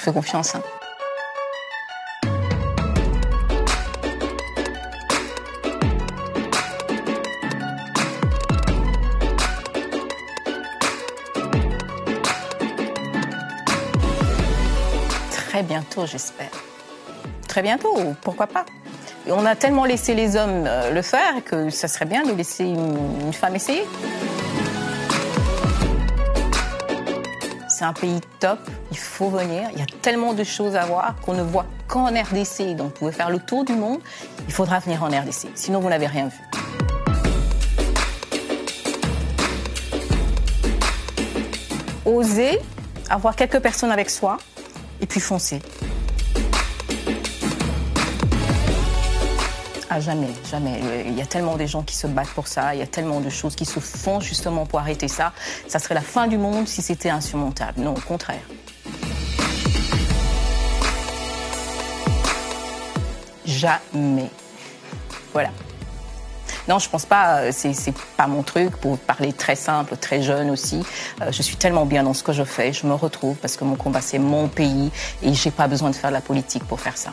Je fais confiance. Hein. Très bientôt, j'espère. Très bientôt, pourquoi pas On a tellement laissé les hommes euh, le faire que ça serait bien de laisser une femme essayer. C'est un pays top, il faut venir. Il y a tellement de choses à voir qu'on ne voit qu'en RDC. Donc, vous pouvez faire le tour du monde. Il faudra venir en RDC. Sinon, vous n'avez rien vu. Oser avoir quelques personnes avec soi et puis foncer. Ah, jamais, jamais. Il y a tellement de gens qui se battent pour ça, il y a tellement de choses qui se font justement pour arrêter ça. Ça serait la fin du monde si c'était insurmontable. Non, au contraire. Jamais. Voilà. Non, je pense pas. Euh, c'est pas mon truc. Pour parler très simple, très jeune aussi. Euh, je suis tellement bien dans ce que je fais. Je me retrouve parce que mon combat c'est mon pays et j'ai pas besoin de faire de la politique pour faire ça.